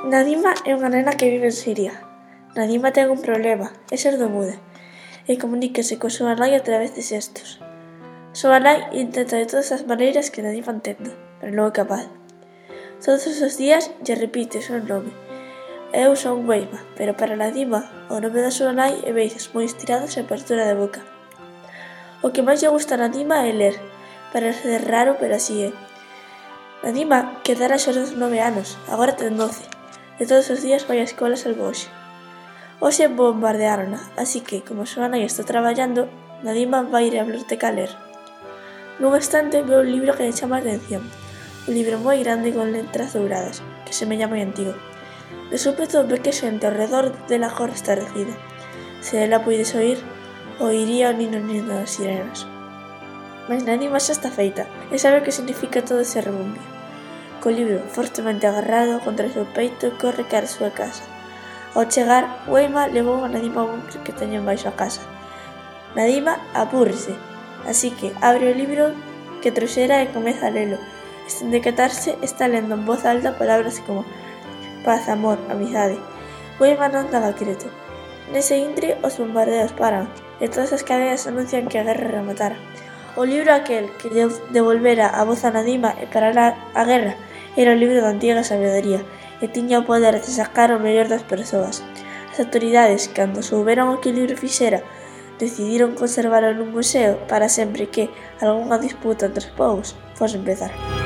Nadima é unha nena que vive en Siria. Nadima ten un problema, é sordomuda, e comuníquese coa súa nai a través de xestos. Súa nai intenta de todas as maneiras que Nadima entenda, pero non é capaz. Todos os días lle repite o seu nome. Eu son Weima, pero para Nadima o nome da súa nai é veces moi estirado e apertura de boca. O que máis lle gusta a Nadima é ler. Parece raro, pero así é. Nadima, quedara xa xos 9 anos, agora ten 12 e todos os días vai á escola salvo hoxe. Hoxe bombardeárona, así que, como súa nai está traballando, Nadima vai ir á biblioteca a ler. Nun instante veo un libro que lle chama a atención. Un libro moi grande con letras douradas, que semella moi antigo. De súpeto ve que xente ao redor dela cor está recida. Se ela puides oír, oiría o nino nino das sirenas. Mas Nadima xa está feita, e sabe o que significa todo ese rebumbio co libro fortemente agarrado contra o seu peito corre cara a súa casa. Ao chegar, Weima levou a Nadima a un que teñen baixo a casa. Nadima apúrrese, así que abre o libro que trouxera e comeza a lelo. Sen decatarse, está lendo en voz alta palabras como paz, amor, amizade. Weima non daba creto. Nese intre, os bombardeos paran e todas as cadeas anuncian que a guerra rematara. O libro aquel que devolvera a voz a Nadima e parará a guerra era o libro da antiga sabedoría e tiña o poder de sacar o mellor das persoas. As autoridades, cando souberon o que o libro fixera, decidiron conservalo nun museo para sempre que algunha disputa entre os povos fose empezar.